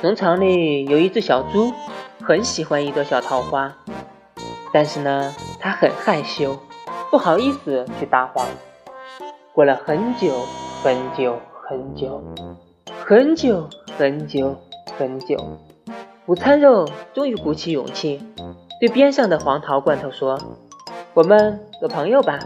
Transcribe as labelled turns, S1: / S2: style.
S1: 农场里有一只小猪，很喜欢一朵小桃花，但是呢，它很害羞，不好意思去搭话。过了很久很久很久，很久很久很久，午餐肉终于鼓起勇气，对边上的黄桃罐头说：“我们做朋友吧。”